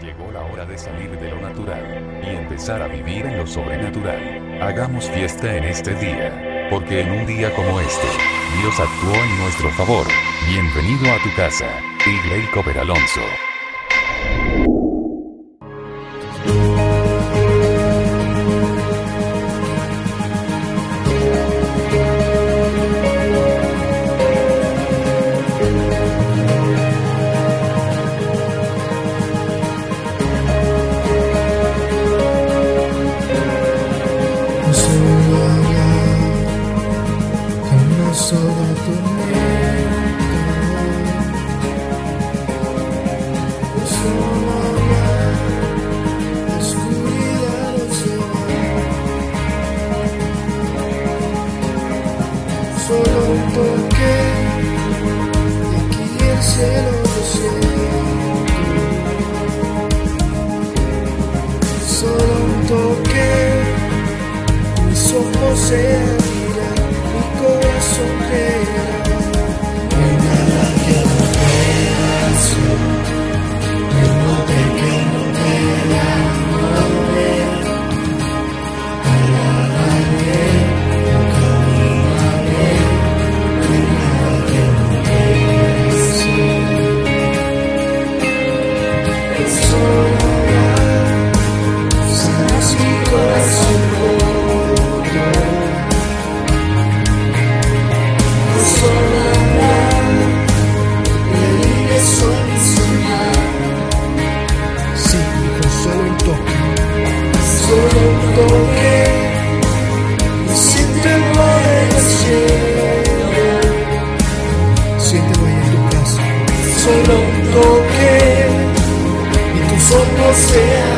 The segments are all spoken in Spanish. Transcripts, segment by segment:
Llegó la hora de salir de lo natural y empezar a vivir en lo sobrenatural. Hagamos fiesta en este día, porque en un día como este, Dios actuó en nuestro favor. Bienvenido a tu casa, Igleico Peralonso. Alonso. você. é.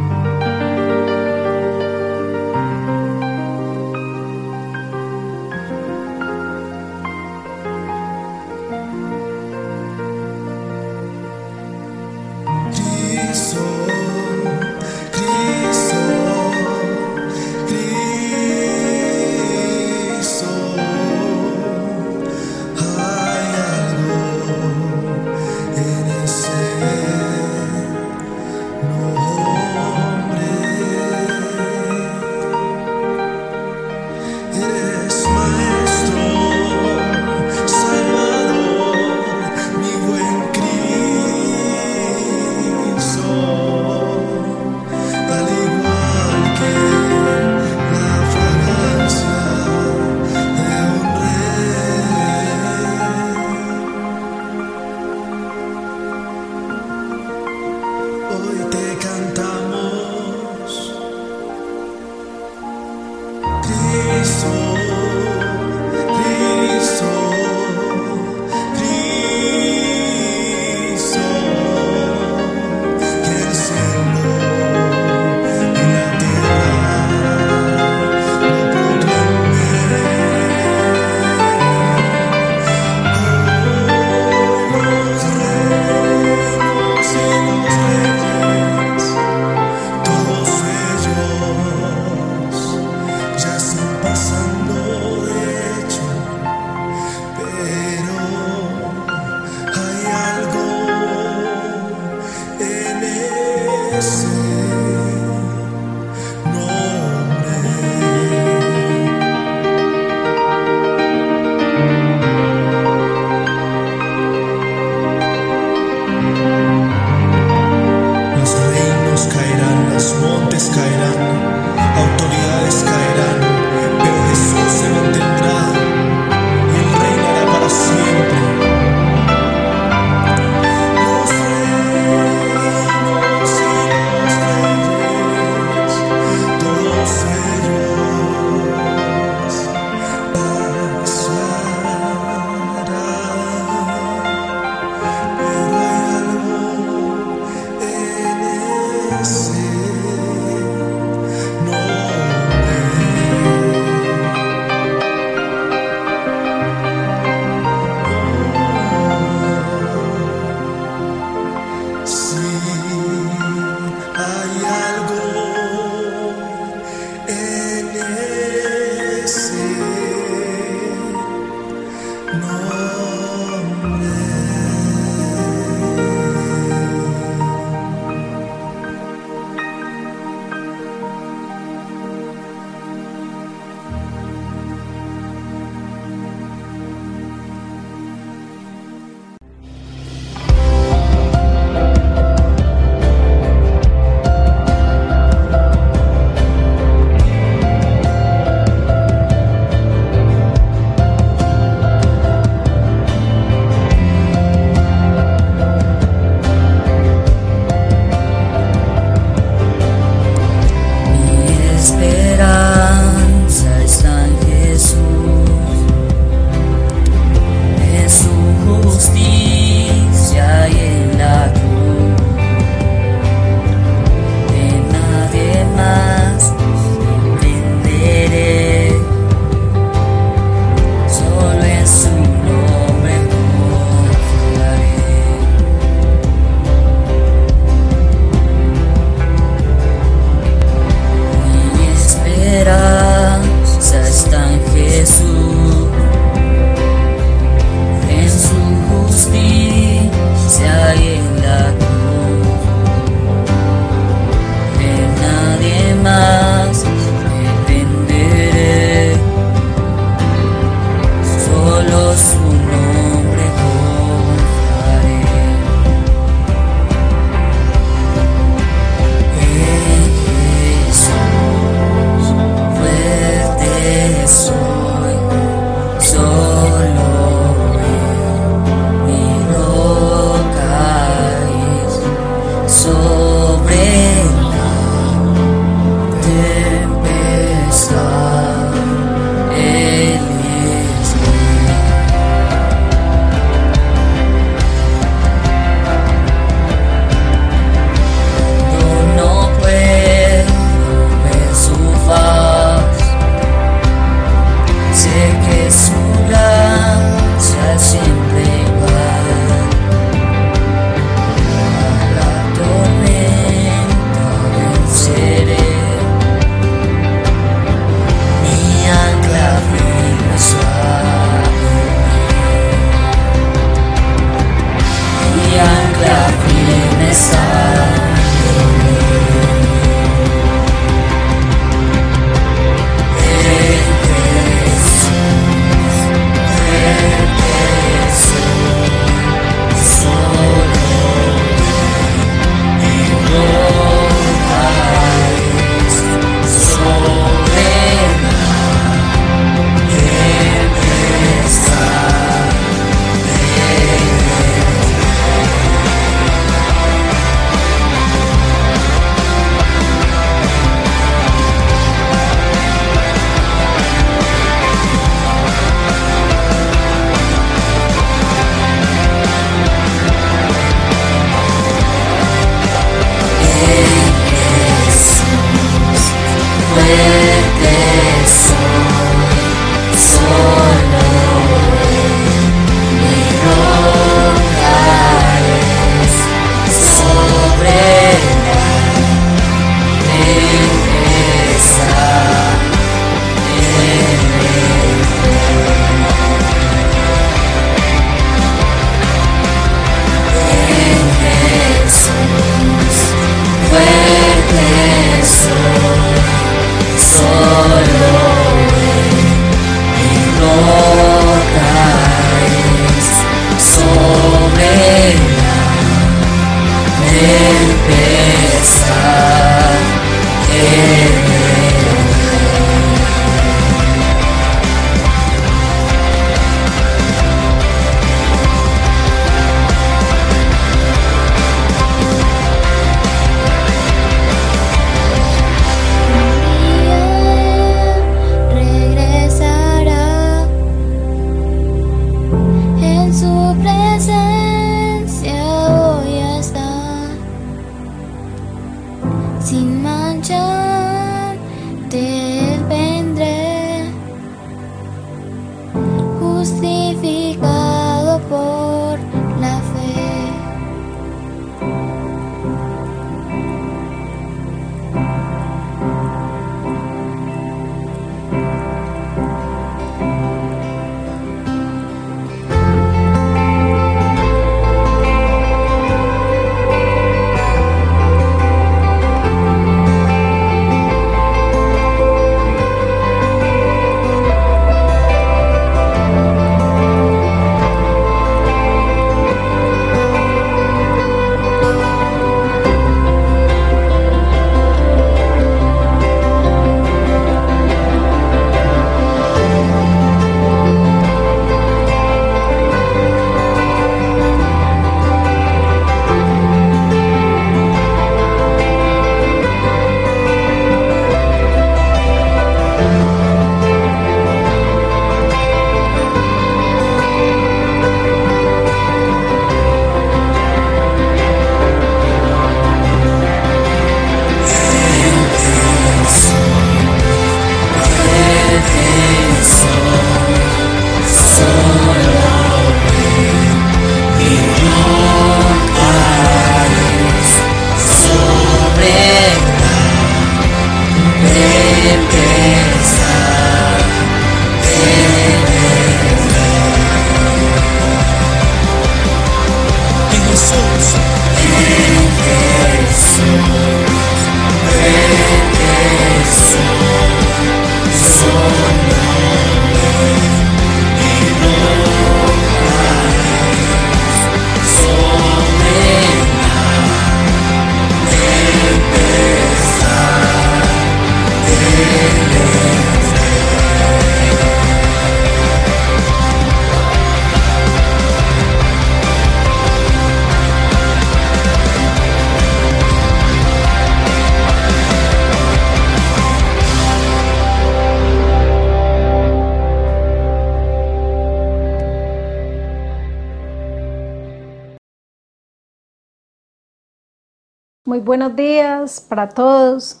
Buenos días para todos.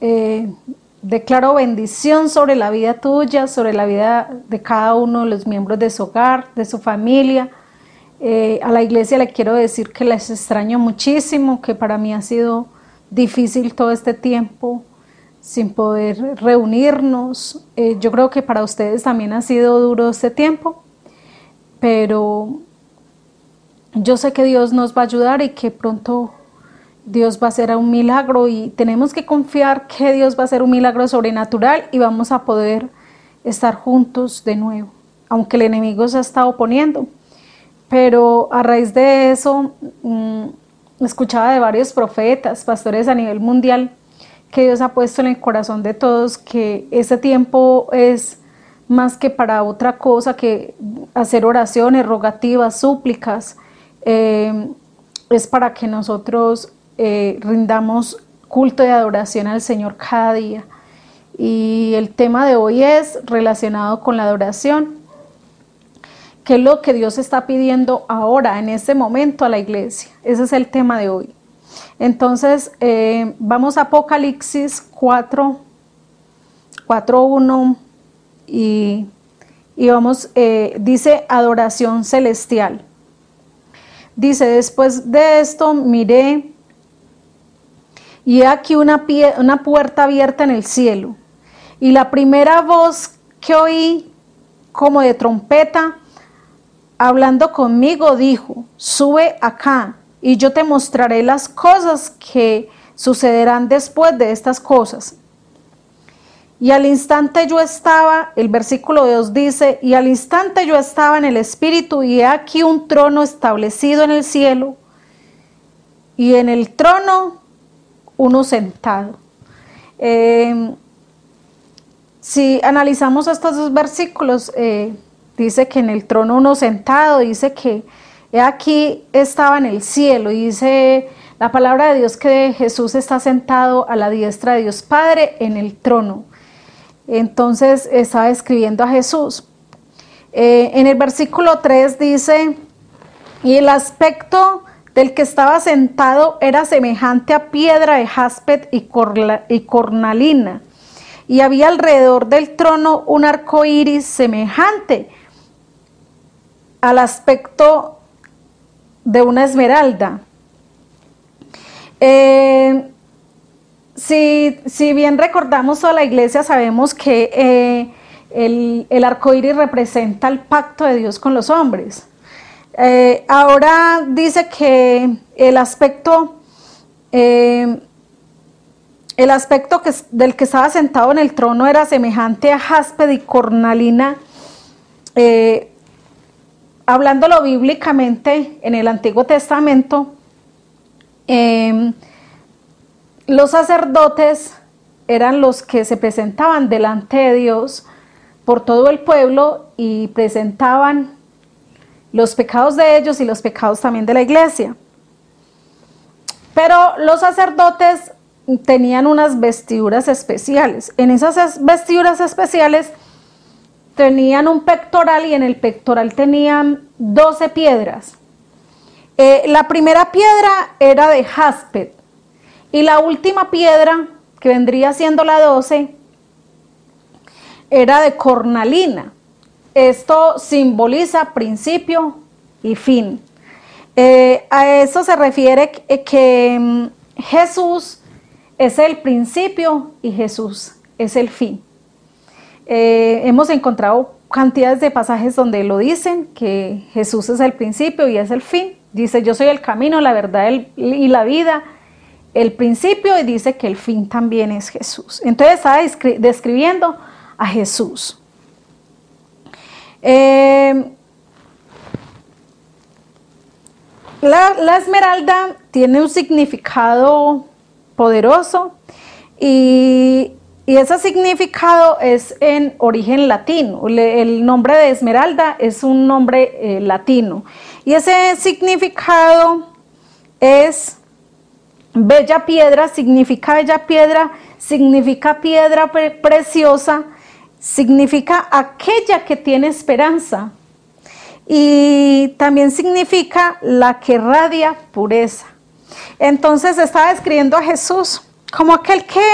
Eh, declaro bendición sobre la vida tuya, sobre la vida de cada uno de los miembros de su hogar, de su familia. Eh, a la iglesia le quiero decir que les extraño muchísimo, que para mí ha sido difícil todo este tiempo sin poder reunirnos. Eh, yo creo que para ustedes también ha sido duro este tiempo, pero yo sé que Dios nos va a ayudar y que pronto Dios va a hacer un milagro y tenemos que confiar que Dios va a hacer un milagro sobrenatural y vamos a poder estar juntos de nuevo, aunque el enemigo se ha estado oponiendo. Pero a raíz de eso, mmm, escuchaba de varios profetas, pastores a nivel mundial, que Dios ha puesto en el corazón de todos que ese tiempo es más que para otra cosa que hacer oraciones, rogativas, súplicas, eh, es para que nosotros eh, rindamos culto de adoración al Señor cada día. Y el tema de hoy es relacionado con la adoración. ¿Qué es lo que Dios está pidiendo ahora, en este momento, a la iglesia? Ese es el tema de hoy. Entonces, eh, vamos a Apocalipsis 4, 4, 1 y, y vamos, eh, dice adoración celestial. Dice, después de esto miré y aquí una, una puerta abierta en el cielo. Y la primera voz que oí como de trompeta, hablando conmigo, dijo, sube acá y yo te mostraré las cosas que sucederán después de estas cosas. Y al instante yo estaba, el versículo 2 dice, y al instante yo estaba en el Espíritu y he aquí un trono establecido en el cielo y en el trono uno sentado. Eh, si analizamos estos dos versículos, eh, dice que en el trono uno sentado, dice que aquí estaba en el cielo, dice la palabra de Dios que Jesús está sentado a la diestra de Dios Padre en el trono. Entonces estaba escribiendo a Jesús. Eh, en el versículo 3 dice, y el aspecto del que estaba sentado era semejante a piedra de jaspet y, cornalina, y había alrededor del trono un arco iris semejante al aspecto de una esmeralda. Eh, si, bien recordamos toda la iglesia, sabemos que eh, el, el arco iris representa el pacto de Dios con los hombres. Eh, ahora dice que el aspecto, el aspecto del que estaba sentado en el trono era semejante a jaspe y cornalina, hablándolo bíblicamente en el Antiguo Testamento, em, los sacerdotes eran los que se presentaban delante de Dios por todo el pueblo y presentaban los pecados de ellos y los pecados también de la iglesia. Pero los sacerdotes tenían unas vestiduras especiales. En esas vestiduras especiales tenían un pectoral y en el pectoral tenían 12 piedras. Eh, la primera piedra era de jaspet y la última piedra, que vendría siendo la 12, era de cornalina. Esto simboliza principio y fin. Eh, a eso se refiere que, que mm, Jesús es el principio y Jesús es el fin. Eh, hemos encontrado cantidades de pasajes donde lo dicen, que Jesús es el principio y es el fin. Dice, yo soy el camino, la verdad y la vida, el principio y dice que el fin también es Jesús. Entonces está describiendo a Jesús. La, la esmeralda tiene un significado poderoso y y ese significado es en origen latino. El nombre de esmeralda es un nombre eh, latino. Y ese significado es bella piedra, significa bella piedra, significa piedra preciosa, significa aquella que tiene esperanza. Y también significa la que radia pureza. Entonces estaba describiendo a Jesús como aquel que,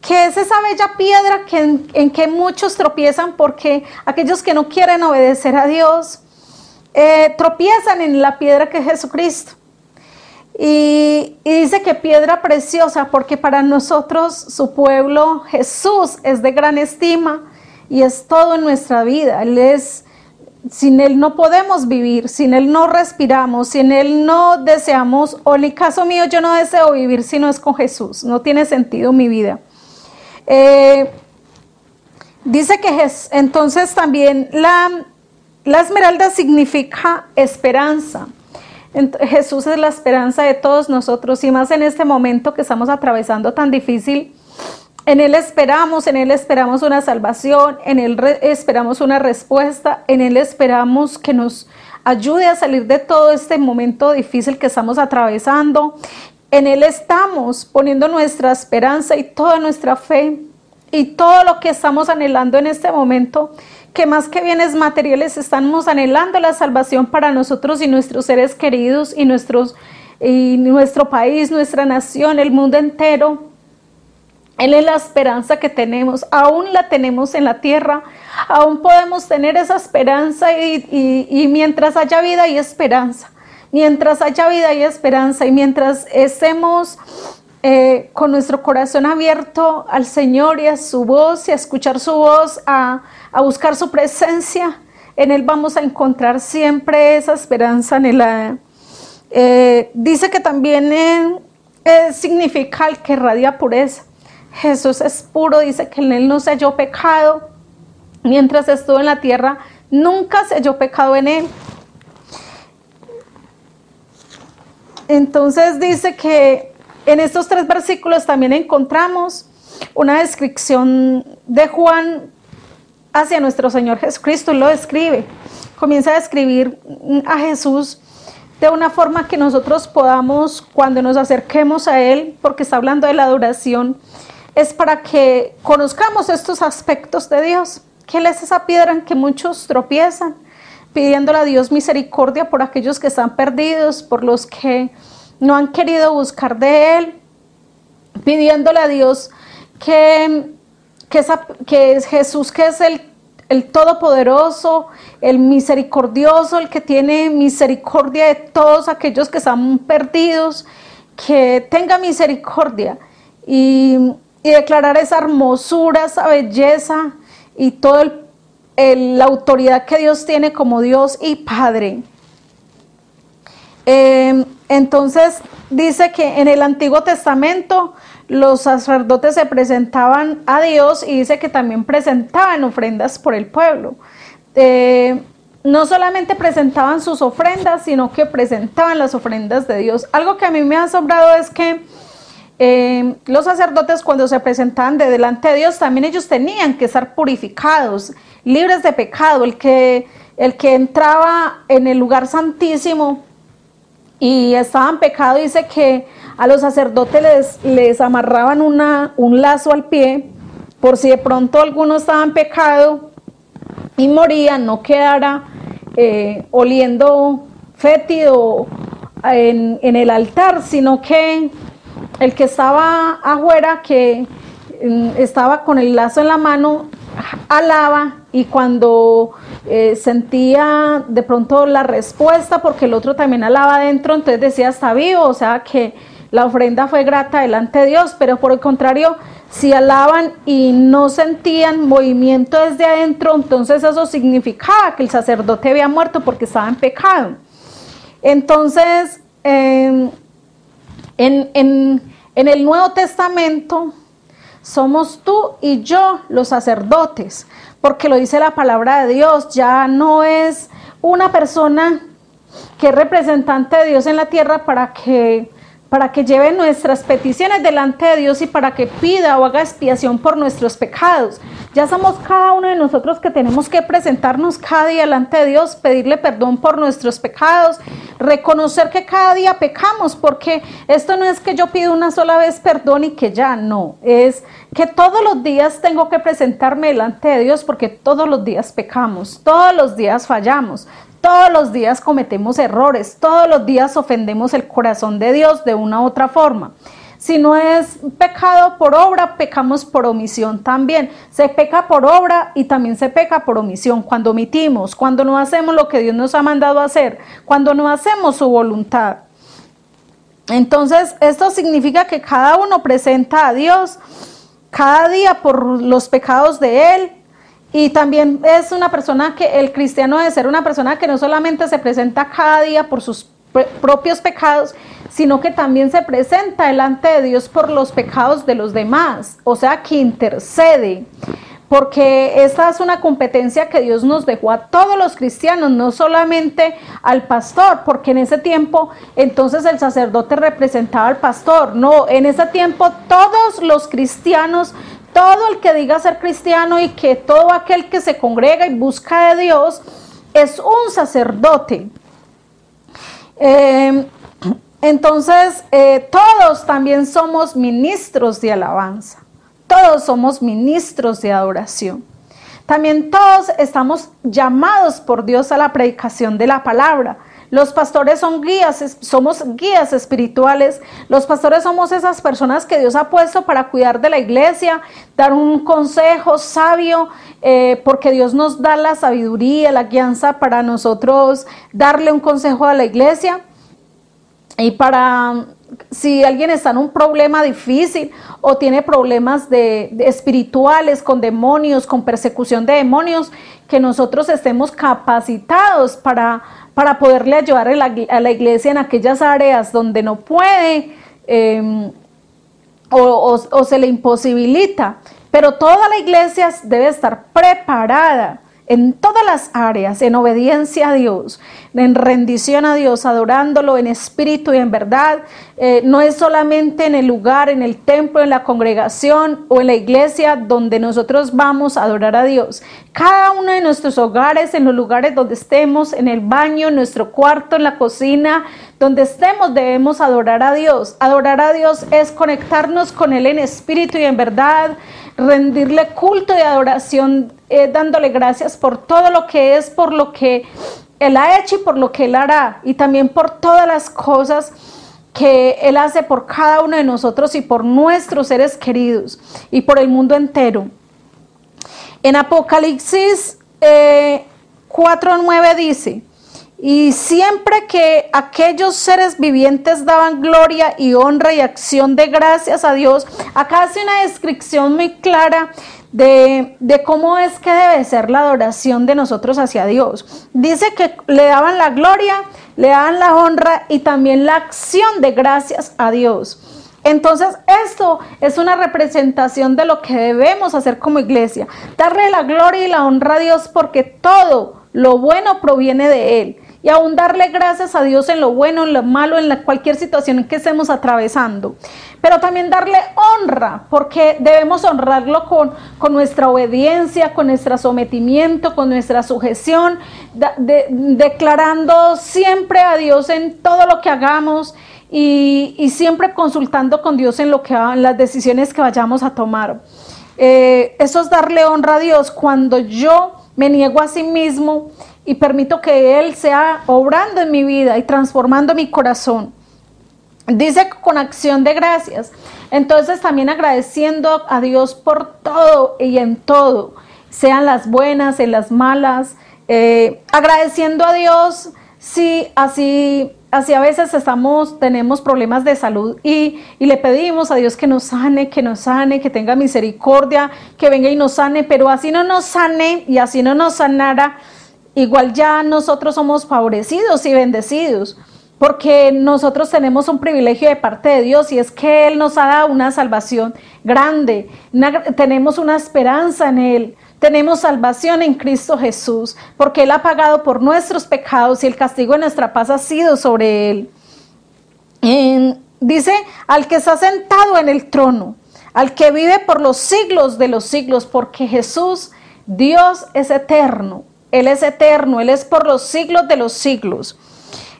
que es esa bella piedra que en, que muchos tropiezan porque aquellos que no quieren obedecer a Dios eh, tropiezan en la piedra que es Jesucristo. Y dice que piedra preciosa porque para nosotros su pueblo Jesús es de gran estima y es todo en nuestra vida. Él es, sin Él no podemos vivir, sin Él no respiramos, sin Él no deseamos, o en el caso mío yo no deseo vivir si no es con Jesús, no tiene sentido mi vida. Eh, dice que entonces también la, la esmeralda significa esperanza. Jesús es la esperanza de todos nosotros y más en este momento que estamos atravesando tan difícil. En Él esperamos, en Él esperamos una salvación, en Él esperamos una respuesta, en Él esperamos que nos ayude a salir de todo este momento difícil que estamos atravesando. En Él estamos poniendo nuestra esperanza y toda nuestra fe y todo lo que estamos anhelando en este momento, que más que bienes materiales estamos anhelando la salvación para nosotros y nuestros seres queridos y, nuestros, y nuestro país, nuestra nación, el mundo entero. Él es la esperanza que tenemos, aún la tenemos en la tierra, aún podemos tener esa esperanza y, mientras haya vida y esperanza, mientras haya vida y esperanza y mientras estemos eh, con nuestro corazón abierto al Señor y a su voz y a escuchar su voz, a, buscar su presencia, en Él vamos a encontrar siempre esa esperanza anhelada. Eh, dice que también eh, eh, significa el que radia pureza. Jesús es puro, dice que en él no se halló pecado. Mientras estuvo en la tierra, nunca se halló pecado en él. Entonces dice que en estos tres versículos también encontramos una descripción de Juan hacia nuestro Señor Jesucristo. Él lo describe. Comienza a describir a Jesús de una forma que nosotros podamos, cuando nos acerquemos a Él, porque está hablando de la adoración, es para que conozcamos estos aspectos de Dios, que Él es esa piedra en que muchos tropiezan, pidiéndole a Dios misericordia por aquellos que están perdidos, por los que no han querido buscar de Él, pidiéndole a Dios que, que, esa- que es Jesús, que es el, el Todopoderoso, el misericordioso, el que tiene misericordia de todos aquellos que están perdidos, que tenga misericordia. Y, y declarar esa hermosura, esa belleza y toda la autoridad que Dios tiene como Dios y Padre. Eh, entonces dice que en el Antiguo Testamento los sacerdotes se presentaban a Dios y dice que también presentaban ofrendas por el pueblo. Eh, no solamente presentaban sus ofrendas, sino que presentaban las ofrendas de Dios. Algo que a mí me ha asombrado es que eh, los sacerdotes cuando se presentaban de delante de Dios, también ellos tenían que estar purificados, libres de pecado. El que, el que entraba en el lugar santísimo y estaba en pecado, dice que a los sacerdotes les, amarraban una, un lazo al pie por si de pronto alguno estaba en pecado y moría, no quedara eh, oliendo fétido en el altar, sino que el que estaba afuera, que mm, estaba con el lazo en la mano, alaba y cuando eh, sentía de pronto la respuesta, porque el otro también alaba adentro, entonces decía está vivo, o sea que la ofrenda fue grata delante de Dios, pero por el contrario, si alaban y no sentían movimiento desde adentro, entonces eso significaba que el sacerdote había muerto porque estaba en pecado. Entonces, eh, en, en, en el Nuevo Testamento somos tú y yo los sacerdotes, porque lo dice la palabra de Dios, ya no es una persona que es representante de Dios en la tierra para que para que lleve nuestras peticiones delante de Dios y para que pida o haga expiación por nuestros pecados. Ya somos cada uno de nosotros que tenemos que presentarnos cada día delante de Dios, pedirle perdón por nuestros pecados, reconocer que cada día pecamos, porque esto no es que yo pido una sola vez perdón y que ya no, es que todos los días tengo que presentarme delante de Dios porque todos los días pecamos, todos los días fallamos, Todos los días cometemos errores, todos los días ofendemos el corazón de Dios de una u otra forma. Si no es pecado por obra, pecamos por omisión también. Se peca por obra y también se peca por omisión. Cuando omitimos, cuando no hacemos lo que Dios nos ha mandado hacer, cuando no hacemos su voluntad. Entonces, esto significa que cada uno presenta a Dios cada día por los pecados de Él. Y también es una persona que el cristiano debe ser una persona que no solamente se presenta cada día por sus propios pecados, sino que también se presenta delante de Dios por los pecados de los demás, o sea, que intercede. Porque esta es una competencia que Dios nos dejó a todos los cristianos, no solamente al pastor, porque en ese tiempo entonces el sacerdote representaba al pastor, no, en ese tiempo todos los cristianos, todo el que diga ser cristiano y que todo aquel que se congrega y busca de Dios es un sacerdote. Eh, entonces, eh, todos también somos ministros de alabanza. Todos somos ministros de adoración. También todos estamos llamados por Dios a la predicación de la palabra. Los pastores son guías, somos guías espirituales. Los pastores somos esas personas que Dios ha puesto para cuidar de la iglesia, dar un consejo sabio, eh, porque Dios nos da la sabiduría, la guianza para nosotros darle un consejo a la iglesia. Y para si alguien está en un problema difícil o tiene problemas de, espirituales con demonios, con persecución de demonios, que nosotros estemos capacitados para, para poderle ayudar a la, iglesia en aquellas áreas donde no puede em, o se le imposibilita. Pero toda la iglesia debe estar preparada en todas las áreas, en obediencia a Dios, en rendición a Dios, adorándolo en espíritu y en verdad. Eh, no es solamente en el lugar, en el templo, en la congregación o en la iglesia donde nosotros vamos a adorar a Dios. Cada uno de nuestros hogares, en los lugares donde estemos, en el baño, en nuestro cuarto, en la cocina, donde estemos, debemos adorar a Dios. Adorar a Dios es conectarnos con Él en espíritu y en verdad rendirle culto y adoración, eh, dándole gracias por todo lo que es, por lo que Él ha hecho y por lo que Él hará, y también por todas las cosas que Él hace por cada uno de nosotros y por nuestros seres queridos y por el mundo entero. En Apocalipsis eh, 4.9 dice, y siempre que aquellos seres vivientes daban gloria y honra y acción de gracias a Dios, acá hace una descripción muy clara de, cómo es que debe ser la adoración de nosotros hacia Dios. Dice que le daban la gloria, le daban la honra y también la acción de gracias a Dios. Entonces, esto es una representación de lo que debemos hacer como iglesia, darle la gloria y la honra a Dios porque todo lo bueno proviene de Él y aún darle gracias a Dios en lo bueno, en lo malo, en la, cualquier situación que estemos atravesando. Pero también darle honra, porque debemos honrarlo con, con nuestra obediencia, con nuestro sometimiento, con nuestra sujeción, declarando siempre a Dios en todo lo que hagamos y, siempre consultando con Dios en, lo que, en las decisiones que vayamos a tomar. Eh, eso es darle honra a Dios cuando yo me niego a sí mismo y permito que Él sea obrando en mi vida y transformando mi corazón. Dice con acción de gracias. Entonces también agradeciendo a Dios por todo y en todo, sean las buenas, en las malas, eh, agradeciendo a Dios si así, así a veces estamos, tenemos problemas de salud y, y le pedimos a Dios que nos sane, que nos sane, que tenga misericordia, que venga y nos sane, pero así no nos sane y así no nos sanara igual ya nosotros somos favorecidos y bendecidos, porque nosotros tenemos un privilegio de parte de Dios y es que Él nos ha dado una salvación grande, tenemos una esperanza en Él. Tenemos salvación en Cristo Jesús, porque Él ha pagado por nuestros pecados y el castigo de nuestra paz ha sido sobre Él. dice, al que está sentado en el trono, al que vive por los siglos de los siglos, porque Jesús, Dios es eterno, él es eterno, Él es por los siglos de los siglos.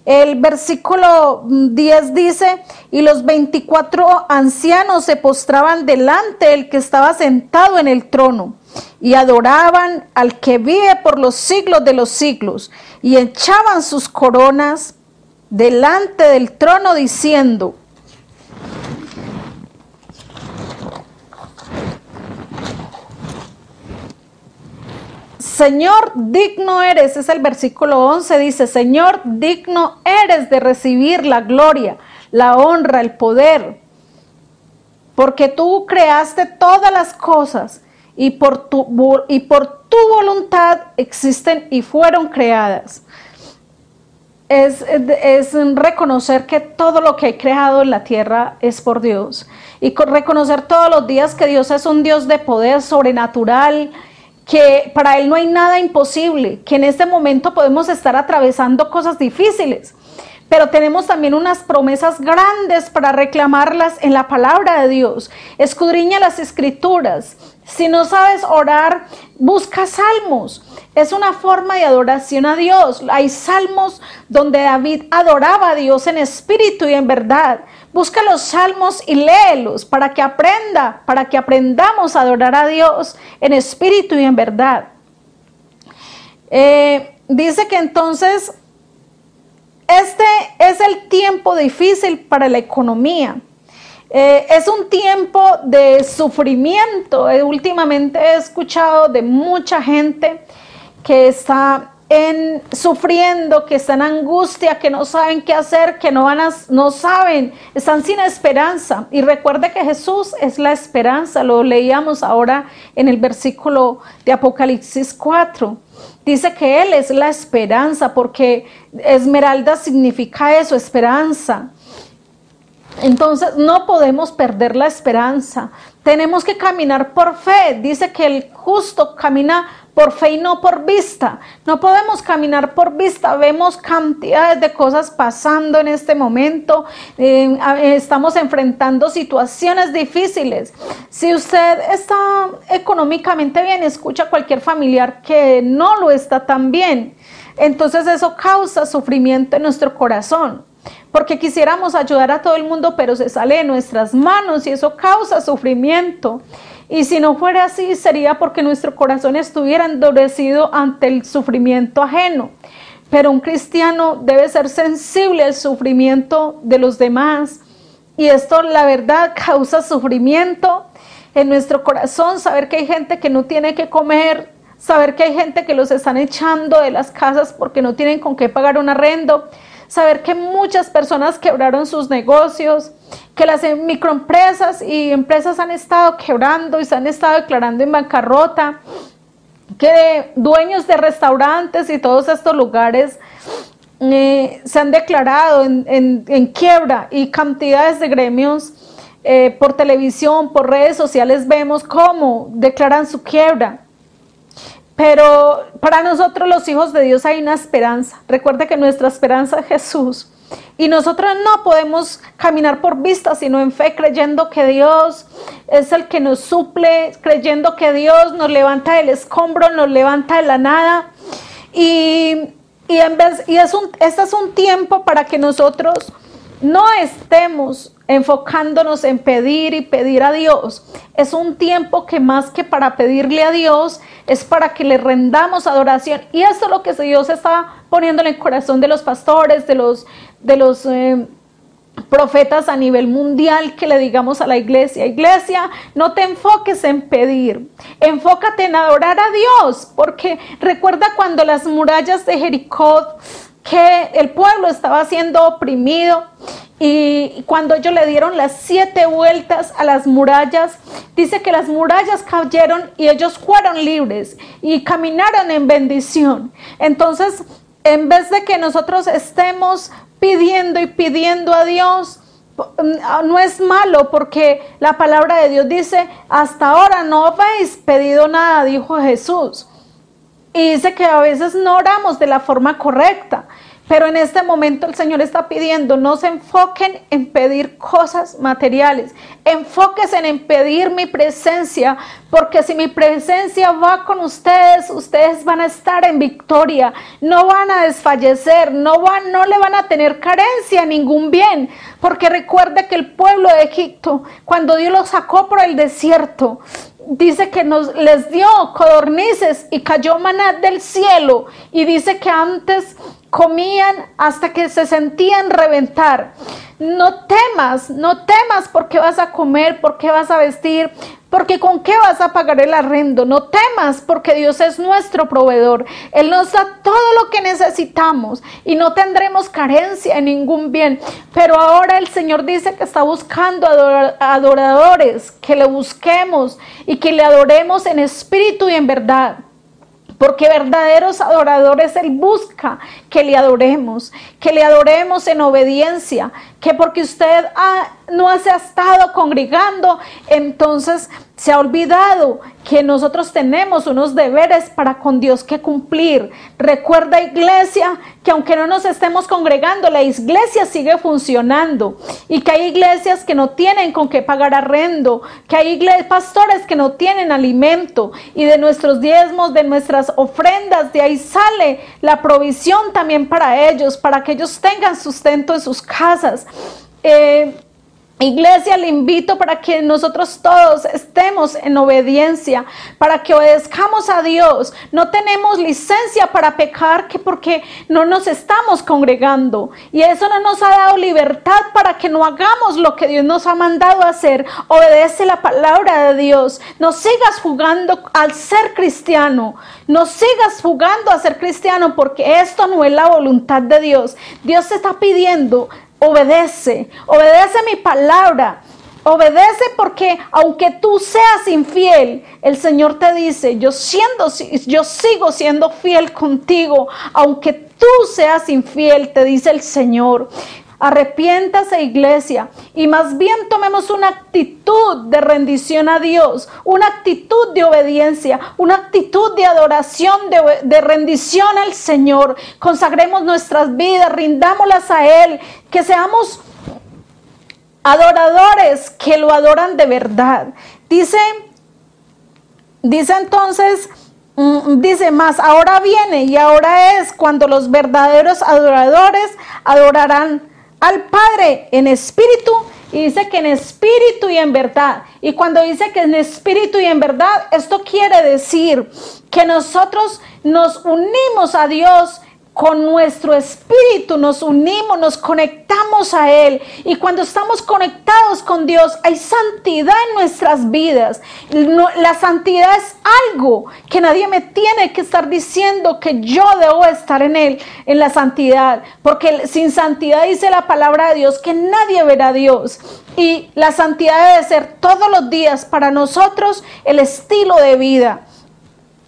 El versículo 10 dice, y los 24 ancianos se postraban delante del que estaba sentado en el trono y adoraban al que vive por los siglos de los siglos y echaban sus coronas delante del trono diciendo, Señor, digno eres, es el versículo 11, dice, Señor, digno eres de recibir la gloria, la honra, el poder, porque tú creaste todas las cosas y por tu, y por tu voluntad existen y fueron creadas. Es, es, reconocer que todo lo que hay creado en la tierra es por Dios y reconocer todos los días que Dios es un Dios de poder sobrenatural, que para Él no hay nada imposible, que en este momento podemos estar atravesando cosas difíciles, pero tenemos también unas promesas grandes para reclamarlas en la palabra de Dios. Escudriña las escrituras. Si no sabes orar, busca salmos. Es una forma de adoración a Dios. Hay salmos donde David adoraba a Dios en espíritu y en verdad. Busca los salmos y léelos para que aprenda, para que aprendamos a adorar a Dios en espíritu y en verdad. Eh, dice que entonces este es el tiempo difícil para la economía. Eh, es un tiempo de sufrimiento. Eh, últimamente he escuchado de mucha gente que está en, sufriendo, que están en angustia, que no saben qué hacer, que no, van a, no saben, están sin esperanza. Y recuerde que Jesús es la esperanza, lo leíamos ahora en el versículo de Apocalipsis 4. Dice que Él es la esperanza, porque esmeralda significa eso, esperanza. Entonces no podemos perder la esperanza. Tenemos que caminar por fe. Dice que el justo camina por fe y no por vista. No podemos caminar por vista. Vemos cantidades de cosas pasando en este momento. Eh, estamos enfrentando situaciones difíciles. Si usted está económicamente bien, escucha a cualquier familiar que no lo está tan bien. Entonces eso causa sufrimiento en nuestro corazón. Porque quisiéramos ayudar a todo el mundo, pero se sale de nuestras manos y eso causa sufrimiento. Y si no fuera así, sería porque nuestro corazón estuviera endurecido ante el sufrimiento ajeno. Pero un cristiano debe ser sensible al sufrimiento de los demás. Y esto, la verdad, causa sufrimiento en nuestro corazón, saber que hay gente que no tiene que comer, saber que hay gente que los están echando de las casas porque no tienen con qué pagar un arrendo, saber que muchas personas quebraron sus negocios, que las microempresas y empresas han estado quebrando y se han estado declarando en bancarrota, que dueños de restaurantes y todos estos lugares eh, se han declarado en, quiebra y cantidades de gremios eh, por televisión, por redes sociales vemos cómo declaran su quiebra. Pero para nosotros los hijos de Dios hay una esperanza. Recuerde que nuestra esperanza es Jesús. Y nosotros no podemos caminar por vista, sino en fe, creyendo que Dios es el que nos suple, creyendo que Dios nos levanta del escombro, nos levanta de la nada. Y, en vez, y es un, este es un tiempo para que nosotros no estemos enfocándonos en pedir y pedir a Dios. Es un tiempo que más que para pedirle a Dios, es para que le rendamos adoración. Y esto es lo que Dios está poniendo en el corazón de los pastores, de los, de los eh, profetas a nivel mundial, que le digamos a la iglesia, iglesia, no te enfoques en pedir, enfócate en adorar a Dios, porque recuerda cuando las murallas de Jericó que el pueblo estaba siendo oprimido y cuando ellos le dieron las siete vueltas a las murallas, dice que las murallas cayeron y ellos fueron libres y caminaron en bendición. Entonces, en vez de que nosotros estemos pidiendo y pidiendo a Dios, no es malo porque la palabra de Dios dice, hasta ahora no habéis pedido nada, dijo Jesús. Y dice que a veces no oramos de la forma correcta. Pero en este momento el Señor está pidiendo, no se enfoquen en pedir cosas materiales, enfóquense en pedir mi presencia, porque si mi presencia va con ustedes, ustedes van a estar en victoria, no van a desfallecer, no, van, no le van a tener carencia ningún bien, porque recuerde que el pueblo de Egipto, cuando Dios los sacó por el desierto, dice que nos les dio codornices y cayó maná del cielo y dice que antes comían hasta que se sentían reventar. No temas, no temas porque vas a comer, porque vas a vestir, porque con qué vas a pagar el arrendo. No temas porque Dios es nuestro proveedor. Él nos da todo lo que necesitamos y no tendremos carencia en ningún bien. Pero ahora el Señor dice que está buscando adoradores, que le busquemos y que le adoremos en espíritu y en verdad. Porque verdaderos adoradores Él busca que le adoremos, que le adoremos en obediencia, que porque usted no se ha estado congregando, entonces se ha olvidado que nosotros tenemos unos deberes para con Dios que cumplir. Recuerda iglesia que aunque no nos estemos congregando, la iglesia sigue funcionando y que hay iglesias que no tienen con qué pagar arrendo, que hay pastores que no tienen alimento y de nuestros diezmos, de nuestras ofrendas, de ahí sale la provisión también para ellos, para que ellos tengan sustento en sus casas. Eh, Iglesia, le invito para que nosotros todos estemos en obediencia, para que obedezcamos a Dios. No tenemos licencia para pecar que porque no nos estamos congregando. Y eso no nos ha dado libertad para que no hagamos lo que Dios nos ha mandado hacer. Obedece la palabra de Dios. No sigas jugando al ser cristiano. No sigas jugando a ser cristiano porque esto no es la voluntad de Dios. Dios te está pidiendo obedece, obedece mi palabra. Obedece porque aunque tú seas infiel, el Señor te dice, yo siendo yo sigo siendo fiel contigo, aunque tú seas infiel, te dice el Señor. Arrepiéntase iglesia y más bien tomemos una actitud de rendición a Dios, una actitud de obediencia, una actitud de adoración, de, de rendición al Señor. Consagremos nuestras vidas, rindámoslas a Él, que seamos adoradores que lo adoran de verdad. Dice, dice entonces, mm, dice más, ahora viene y ahora es cuando los verdaderos adoradores adorarán al Padre en espíritu y dice que en espíritu y en verdad. Y cuando dice que en espíritu y en verdad, esto quiere decir que nosotros nos unimos a Dios con nuestro espíritu nos unimos, nos conectamos a Él. Y cuando estamos conectados con Dios, hay santidad en nuestras vidas. la santidad es algo que nadie me tiene que estar diciendo que yo debo estar en Él, en la santidad. Porque sin santidad dice la palabra de Dios que nadie verá a Dios. Y la santidad debe ser todos los días para nosotros el estilo de vida.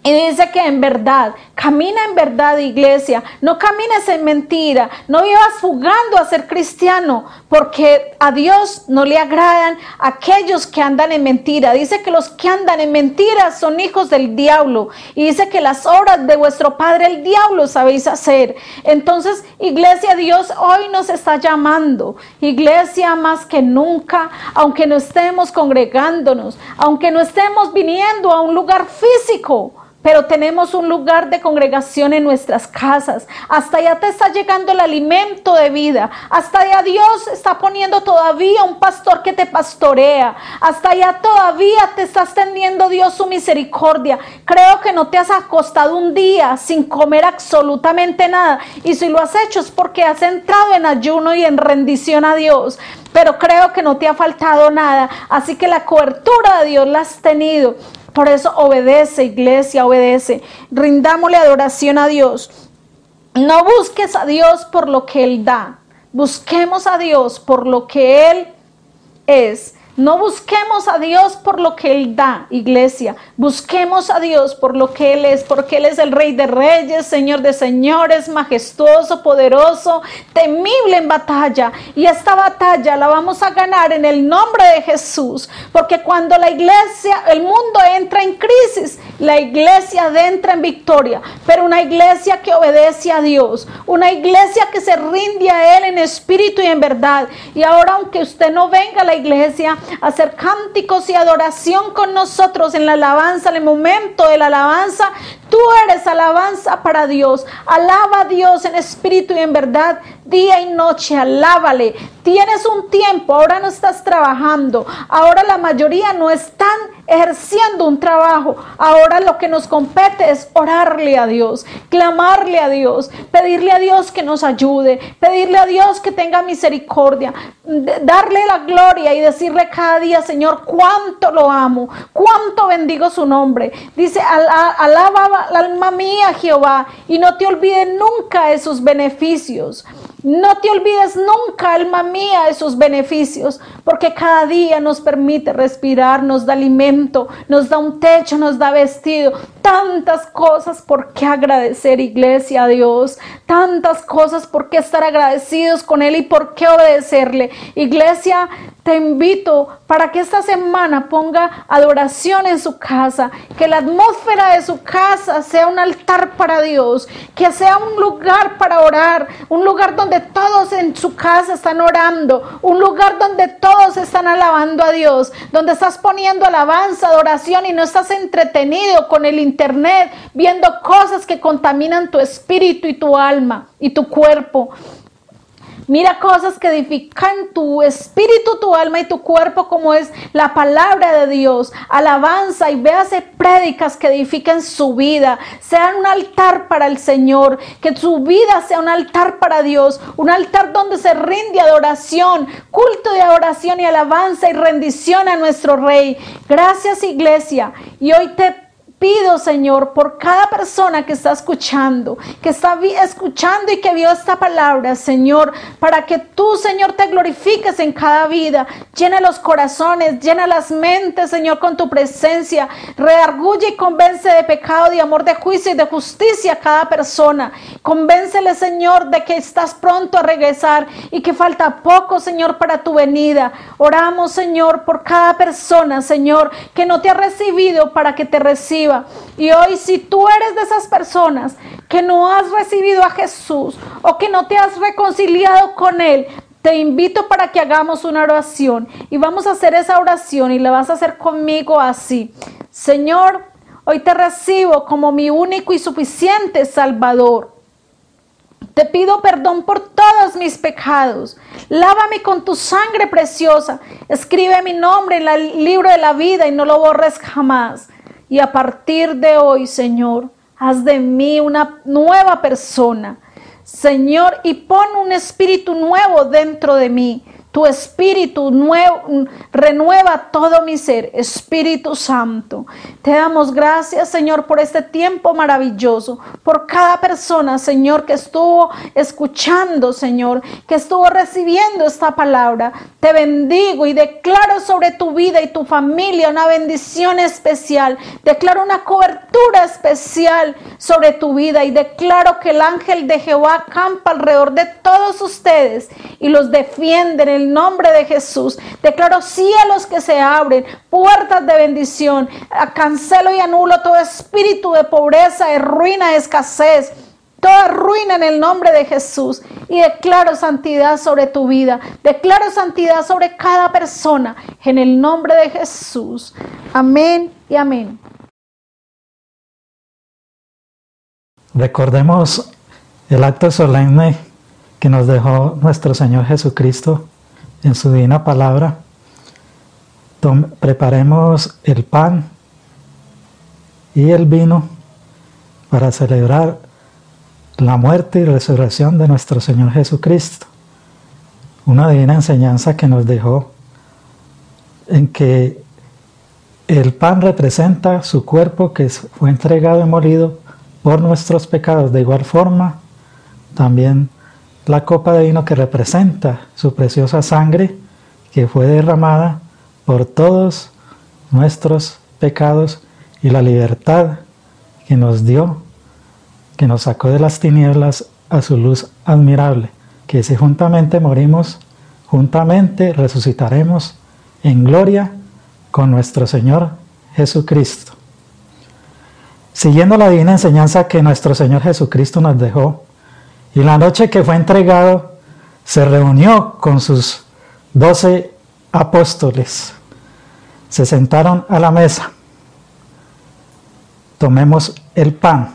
Y dice que en verdad, camina en verdad iglesia, no camines en mentira, no vivas jugando a ser cristiano, porque a Dios no le agradan aquellos que andan en mentira. Dice que los que andan en mentira son hijos del diablo. Y dice que las obras de vuestro Padre el diablo sabéis hacer. Entonces, iglesia, Dios hoy nos está llamando. Iglesia más que nunca, aunque no estemos congregándonos, aunque no estemos viniendo a un lugar físico pero tenemos un lugar de congregación en nuestras casas. Hasta allá te está llegando el alimento de vida. Hasta allá Dios está poniendo todavía un pastor que te pastorea. Hasta allá todavía te está extendiendo Dios su misericordia. Creo que no te has acostado un día sin comer absolutamente nada. Y si lo has hecho es porque has entrado en ayuno y en rendición a Dios pero creo que no te ha faltado nada. Así que la cobertura de Dios la has tenido. Por eso obedece, iglesia, obedece. Rindámosle adoración a Dios. No busques a Dios por lo que Él da. Busquemos a Dios por lo que Él es. No busquemos a Dios por lo que Él da, iglesia. Busquemos a Dios por lo que Él es, porque Él es el Rey de Reyes, Señor de Señores, majestuoso, poderoso, temible en batalla. Y esta batalla la vamos a ganar en el nombre de Jesús, porque cuando la iglesia, el mundo entra en crisis, la iglesia entra en victoria. Pero una iglesia que obedece a Dios, una iglesia que se rinde a Él en espíritu y en verdad. Y ahora, aunque usted no venga a la iglesia, hacer cánticos y adoración con nosotros en la alabanza, en el momento de la alabanza, Tú eres alabanza para Dios. Alaba a Dios en espíritu y en verdad, día y noche. Alábale. Tienes un tiempo, ahora no estás trabajando. Ahora la mayoría no están ejerciendo un trabajo. Ahora lo que nos compete es orarle a Dios, clamarle a Dios, pedirle a Dios que nos ayude, pedirle a Dios que tenga misericordia, darle la gloria y decirle cada día, Señor, cuánto lo amo, cuánto bendigo su nombre. Dice, alaba la alma mía Jehová y no te olvides nunca de sus beneficios. No te olvides nunca, alma mía, de sus beneficios, porque cada día nos permite respirar, nos da alimento, nos da un techo, nos da vestido. Tantas cosas por qué agradecer, iglesia, a Dios. Tantas cosas por qué estar agradecidos con Él y por qué obedecerle. Iglesia, te invito para que esta semana ponga adoración en su casa, que la atmósfera de su casa sea un altar para Dios, que sea un lugar para orar, un lugar donde todos en su casa están orando, un lugar donde todos están alabando a Dios, donde estás poniendo alabanza, adoración y no estás entretenido con el internet viendo cosas que contaminan tu espíritu y tu alma y tu cuerpo. Mira cosas que edifican tu espíritu, tu alma y tu cuerpo, como es la palabra de Dios. Alabanza y véase prédicas que edifiquen su vida. Sean un altar para el Señor. Que su vida sea un altar para Dios. Un altar donde se rinde adoración, culto de adoración y alabanza y rendición a nuestro Rey. Gracias, iglesia. Y hoy te pido, Señor, por cada persona que está escuchando, que está escuchando y que vio esta palabra, Señor, para que tú, Señor, te glorifiques en cada vida. Llena los corazones, llena las mentes, Señor, con tu presencia. Reargulle y convence de pecado, de amor, de juicio y de justicia a cada persona. Convéncele, Señor, de que estás pronto a regresar y que falta poco, Señor, para tu venida. Oramos, Señor, por cada persona, Señor, que no te ha recibido para que te reciba. Y hoy si tú eres de esas personas que no has recibido a Jesús o que no te has reconciliado con Él, te invito para que hagamos una oración y vamos a hacer esa oración y la vas a hacer conmigo así. Señor, hoy te recibo como mi único y suficiente Salvador. Te pido perdón por todos mis pecados. Lávame con tu sangre preciosa. Escribe mi nombre en el libro de la vida y no lo borres jamás. Y a partir de hoy, Señor, haz de mí una nueva persona. Señor, y pon un espíritu nuevo dentro de mí tu espíritu nuevo, renueva todo mi ser, Espíritu Santo. Te damos gracias, Señor, por este tiempo maravilloso, por cada persona, Señor, que estuvo escuchando, Señor, que estuvo recibiendo esta palabra. Te bendigo y declaro sobre tu vida y tu familia una bendición especial. Declaro una cobertura especial sobre tu vida y declaro que el ángel de Jehová campa alrededor de todos ustedes y los defiende en el nombre de Jesús. Declaro cielos que se abren, puertas de bendición. Cancelo y anulo todo espíritu de pobreza, de ruina, de escasez. Toda ruina en el nombre de Jesús. Y declaro santidad sobre tu vida. Declaro santidad sobre cada persona. En el nombre de Jesús. Amén y amén. Recordemos el acto solemne que nos dejó nuestro Señor Jesucristo en su divina palabra, preparemos el pan y el vino para celebrar la muerte y resurrección de nuestro Señor Jesucristo. Una divina enseñanza que nos dejó en que el pan representa su cuerpo que fue entregado y molido por nuestros pecados. De igual forma, también la copa de vino que representa su preciosa sangre que fue derramada por todos nuestros pecados y la libertad que nos dio, que nos sacó de las tinieblas a su luz admirable, que si juntamente morimos, juntamente resucitaremos en gloria con nuestro Señor Jesucristo. Siguiendo la divina enseñanza que nuestro Señor Jesucristo nos dejó, y la noche que fue entregado, se reunió con sus doce apóstoles. Se sentaron a la mesa. Tomemos el pan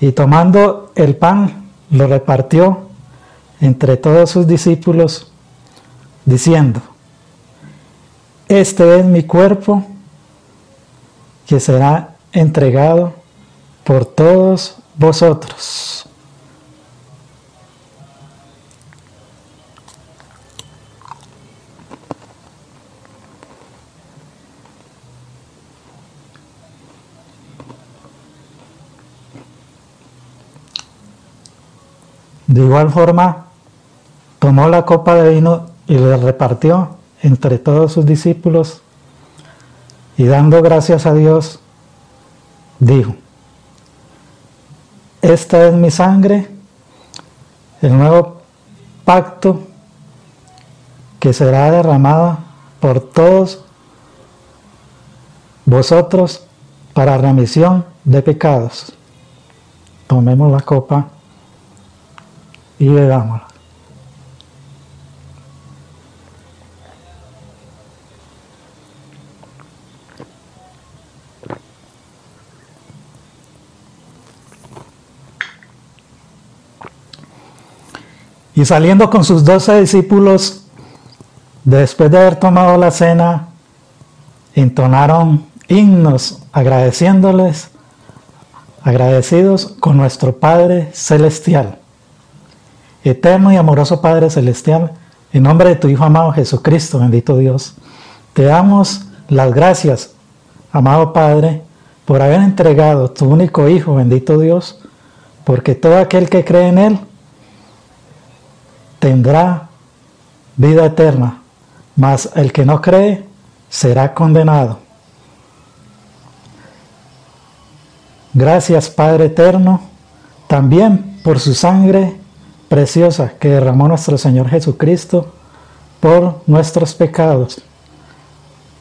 y tomando el pan lo repartió entre todos sus discípulos diciendo, este es mi cuerpo que será entregado por todos vosotros. De igual forma, tomó la copa de vino y le repartió entre todos sus discípulos y dando gracias a Dios, dijo, esta es mi sangre, el nuevo pacto que será derramada por todos vosotros para remisión de pecados. Tomemos la copa y bedámosla. Y saliendo con sus doce discípulos, después de haber tomado la cena, entonaron himnos agradeciéndoles, agradecidos con nuestro Padre Celestial. Eterno y amoroso Padre Celestial, en nombre de tu Hijo amado Jesucristo, bendito Dios, te damos las gracias, amado Padre, por haber entregado tu único Hijo, bendito Dios, porque todo aquel que cree en Él tendrá vida eterna, mas el que no cree será condenado. Gracias Padre eterno, también por su sangre preciosa que derramó nuestro Señor Jesucristo por nuestros pecados,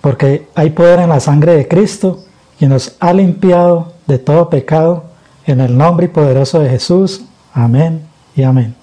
porque hay poder en la sangre de Cristo, quien nos ha limpiado de todo pecado, en el nombre y poderoso de Jesús. Amén y amén.